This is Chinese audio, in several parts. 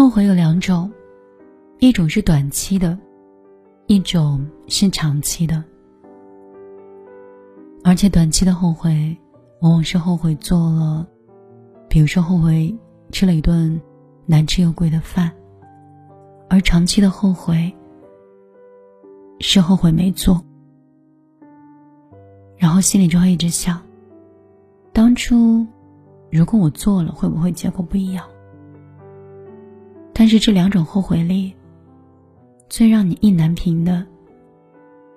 后悔有两种，一种是短期的，一种是长期的。而且短期的后悔，往往是后悔做了，比如说后悔吃了一顿难吃又贵的饭；而长期的后悔，是后悔没做，然后心里就会一直想：当初如果我做了，会不会结果不一样？但是这两种后悔里，最让你意难平的，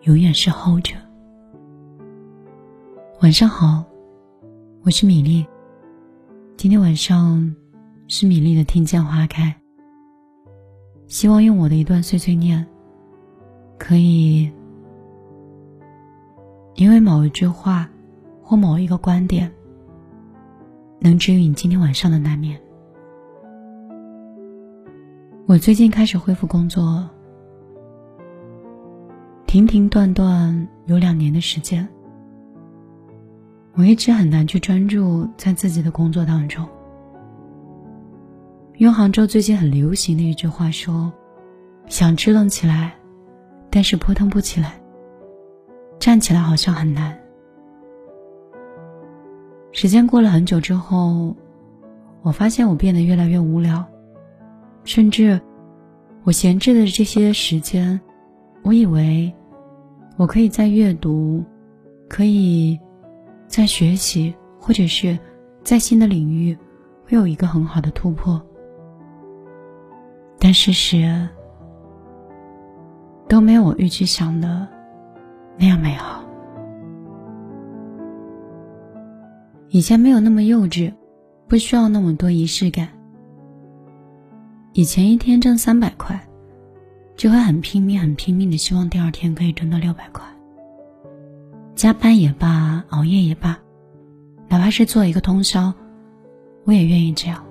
永远是后者。晚上好，我是米粒。今天晚上是米粒的听见花开。希望用我的一段碎碎念，可以因为某一句话或某一个观点，能治愈你今天晚上的难眠。我最近开始恢复工作，停停断断有两年的时间，我一直很难去专注在自己的工作当中。用杭州最近很流行的一句话说：“想支棱起来，但是扑腾不起来。站起来好像很难。”时间过了很久之后，我发现我变得越来越无聊。甚至，我闲置的这些时间，我以为我可以在阅读，可以在学习，或者是在新的领域会有一个很好的突破。但事实都没有我预期想的那样美好。以前没有那么幼稚，不需要那么多仪式感。以前一天挣三百块，就会很拼命、很拼命的希望第二天可以挣到六百块。加班也罢，熬夜也罢，哪怕是做一个通宵，我也愿意这样。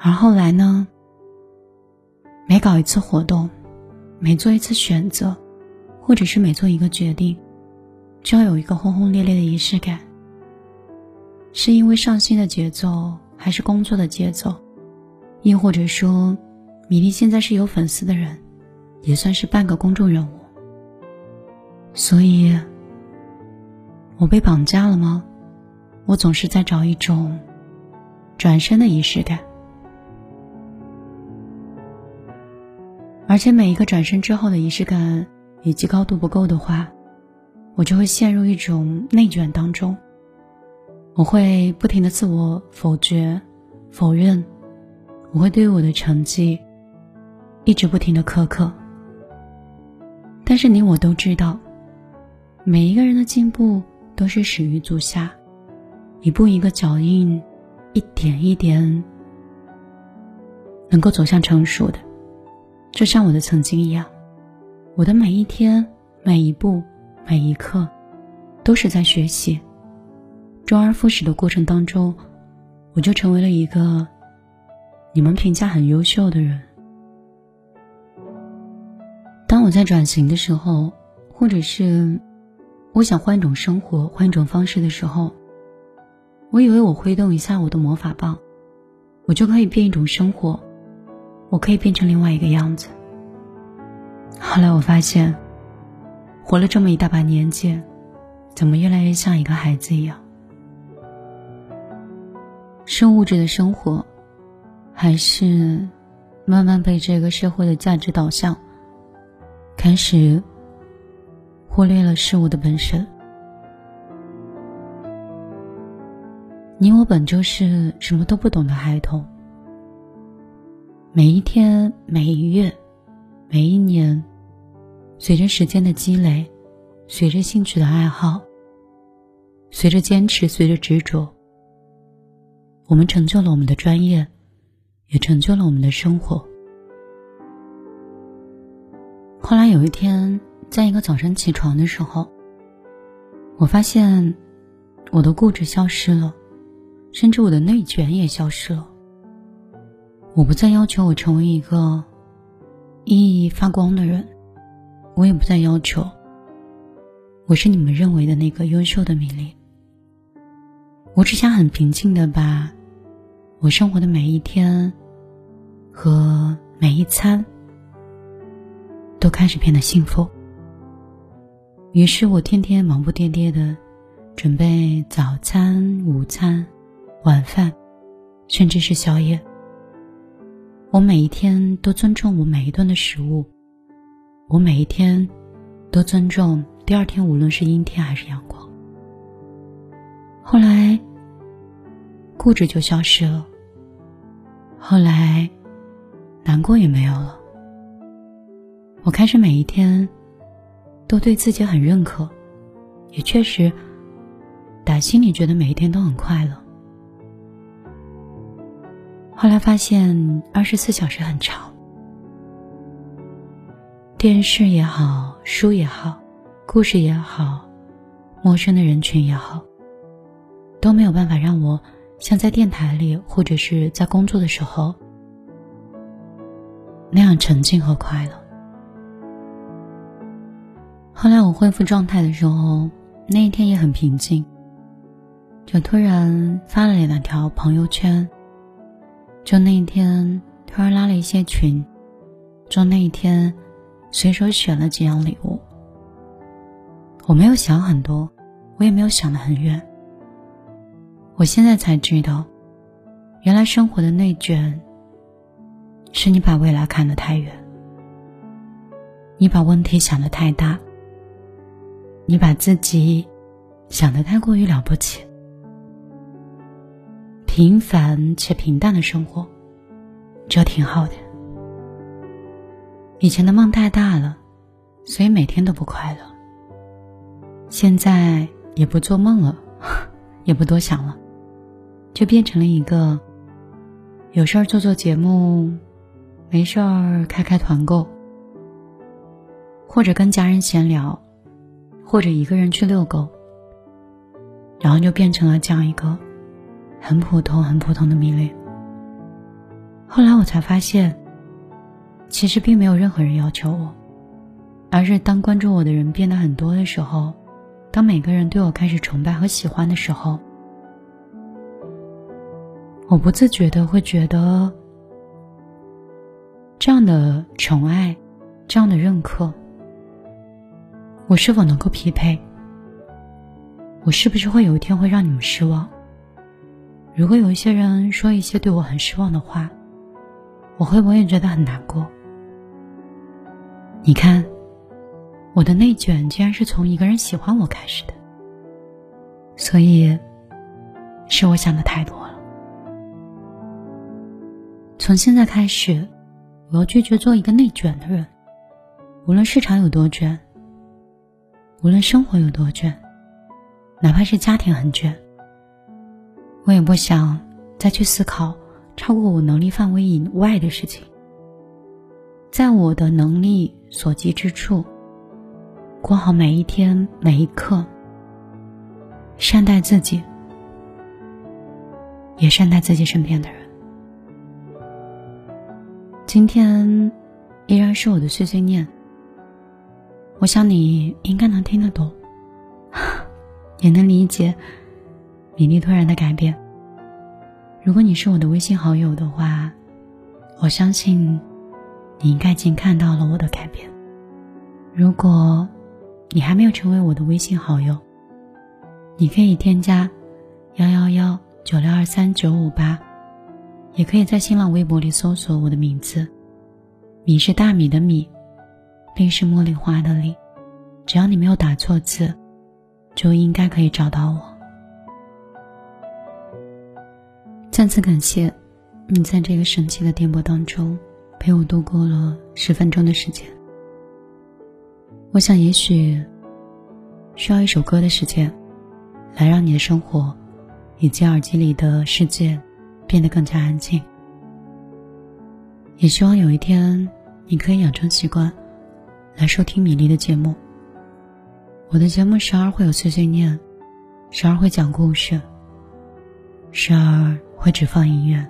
而后来呢？每搞一次活动，每做一次选择，或者是每做一个决定，就要有一个轰轰烈烈的仪式感。是因为上新的节奏，还是工作的节奏？亦或者说，米粒现在是有粉丝的人，也算是半个公众人物。所以，我被绑架了吗？我总是在找一种转身的仪式感，而且每一个转身之后的仪式感以及高度不够的话，我就会陷入一种内卷当中。我会不停的自我否决、否认。我会对我的成绩一直不停的苛刻，但是你我都知道，每一个人的进步都是始于足下，一步一个脚印，一点一点，能够走向成熟的，就像我的曾经一样，我的每一天、每一步、每一刻，都是在学习，周而复始的过程当中，我就成为了一个。你们评价很优秀的人，当我在转型的时候，或者是我想换一种生活、换一种方式的时候，我以为我挥动一下我的魔法棒，我就可以变一种生活，我可以变成另外一个样子。后来我发现，活了这么一大把年纪，怎么越来越像一个孩子一样？是物质的生活。还是慢慢被这个社会的价值导向开始忽略了事物的本身。你我本就是什么都不懂的孩童，每一天、每一月、每一年，随着时间的积累，随着兴趣的爱好，随着坚持，随着执着，我们成就了我们的专业。也成就了我们的生活。后来有一天，在一个早晨起床的时候，我发现我的固执消失了，甚至我的内卷也消失了。我不再要求我成为一个熠熠发光的人，我也不再要求我是你们认为的那个优秀的米粒。我只想很平静的把我生活的每一天。和每一餐都开始变得幸福。于是我天天忙不迭迭的准备早餐、午餐、晚饭，甚至是宵夜。我每一天都尊重我每一顿的食物，我每一天都尊重第二天，无论是阴天还是阳光。后来，固执就消失了。后来，难过也没有了。我开始每一天都对自己很认可，也确实打心里觉得每一天都很快乐。后来发现，二十四小时很长，电视也好，书也好，故事也好，陌生的人群也好，都没有办法让我像在电台里或者是在工作的时候那样沉静和快乐。后来我恢复状态的时候，那一天也很平静，就突然发了两条朋友圈。就那一天，突然拉了一些群，就那一天，随手选了几样礼物。我没有想很多，我也没有想得很远。我现在才知道，原来生活的内卷，是你把未来看得太远，你把问题想得太大，你把自己想得太过于了不起。平凡且平淡的生活，这挺好的。以前的梦太大了，所以每天都不快乐。现在也不做梦了，也不多想了，就变成了一个有事儿做做节目，没事儿开开团购，或者跟家人闲聊，或者一个人去遛狗，然后就变成了这样一个。很普通、很普通的命令。后来我才发现，其实并没有任何人要求我，而是当关注我的人变得很多的时候，当每个人对我开始崇拜和喜欢的时候，我不自觉的会觉得，这样的宠爱，这样的认可，我是否能够匹配？我是不是会有一天会让你们失望？如果有一些人说一些对我很失望的话，我会不会觉得很难过？你看，我的内卷竟然是从一个人喜欢我开始的，所以是我想的太多。从现在开始，我要拒绝做一个内卷的人，无论市场有多卷，无论生活有多卷，哪怕是家庭很卷。我也不想再去思考超过我能力范围以外的事情，在我的能力所及之处，过好每一天每一刻，善待自己，也善待自己身边的人。今天依然是我的碎碎念，我想你应该能听得懂，也能理解。米粒突然的改变。如果你是我的微信好友的话，我相信你应该已经看到了我的改变。如果你还没有成为我的微信好友，你可以添加幺幺幺九六二三九五八，也可以在新浪微博里搜索我的名字，米是大米的米，粒是茉莉花的粒，只要你没有打错字，就应该可以找到我。再次感谢你在这个神奇的电波当中陪我度过了十分钟的时间。我想，也许需要一首歌的时间，来让你的生活以及耳机里的世界变得更加安静。也希望有一天你可以养成习惯，来收听米粒的节目。我的节目时而会有碎碎念，时而会讲故事，时而。会只放音乐。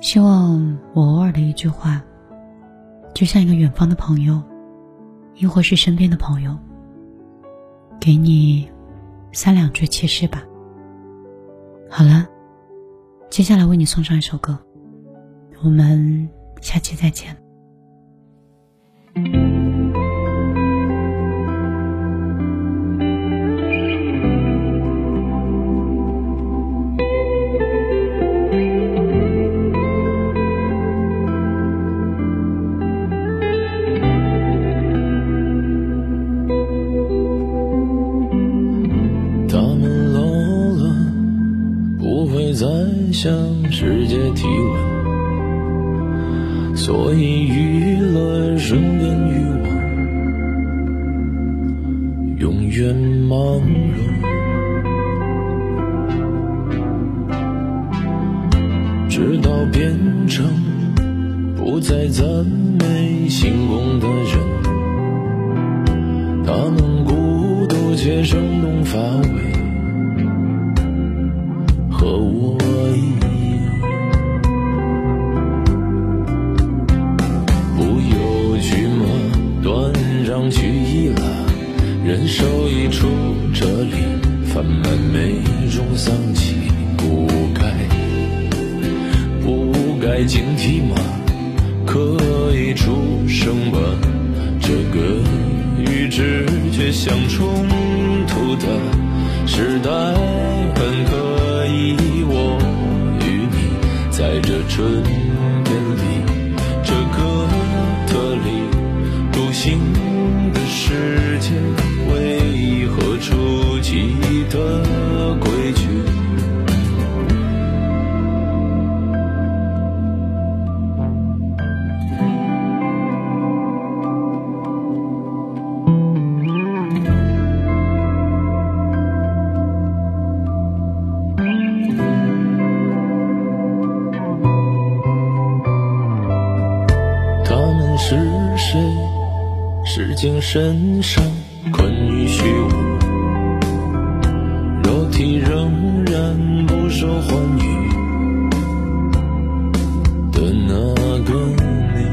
希望我偶尔的一句话，就像一个远方的朋友，亦或是身边的朋友，给你三两句启示吧。好了，接下来为你送上一首歌，我们下期再见。生根欲望，永远忙出，这里贩卖每种丧气，不该不该警惕吗？可以出声吧？这个与直觉相冲突的时代精神上？困于虚无，肉体仍然不受欢迎的那个你，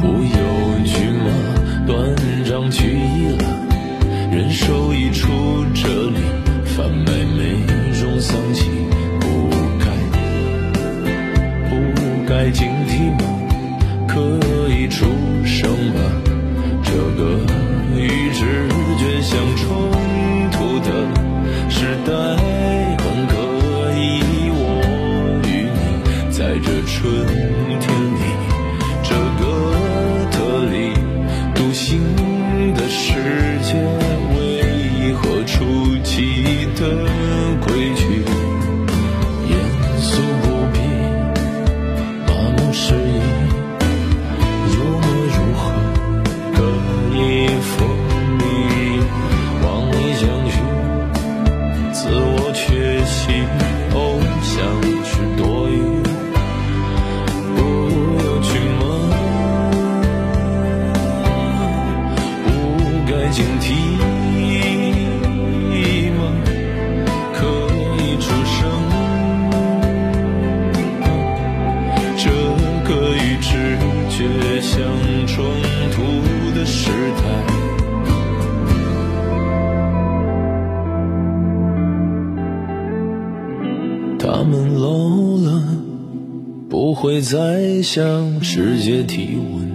不有趣吗？断章取义了，人手一出，这里贩卖美春。会再向世界提问。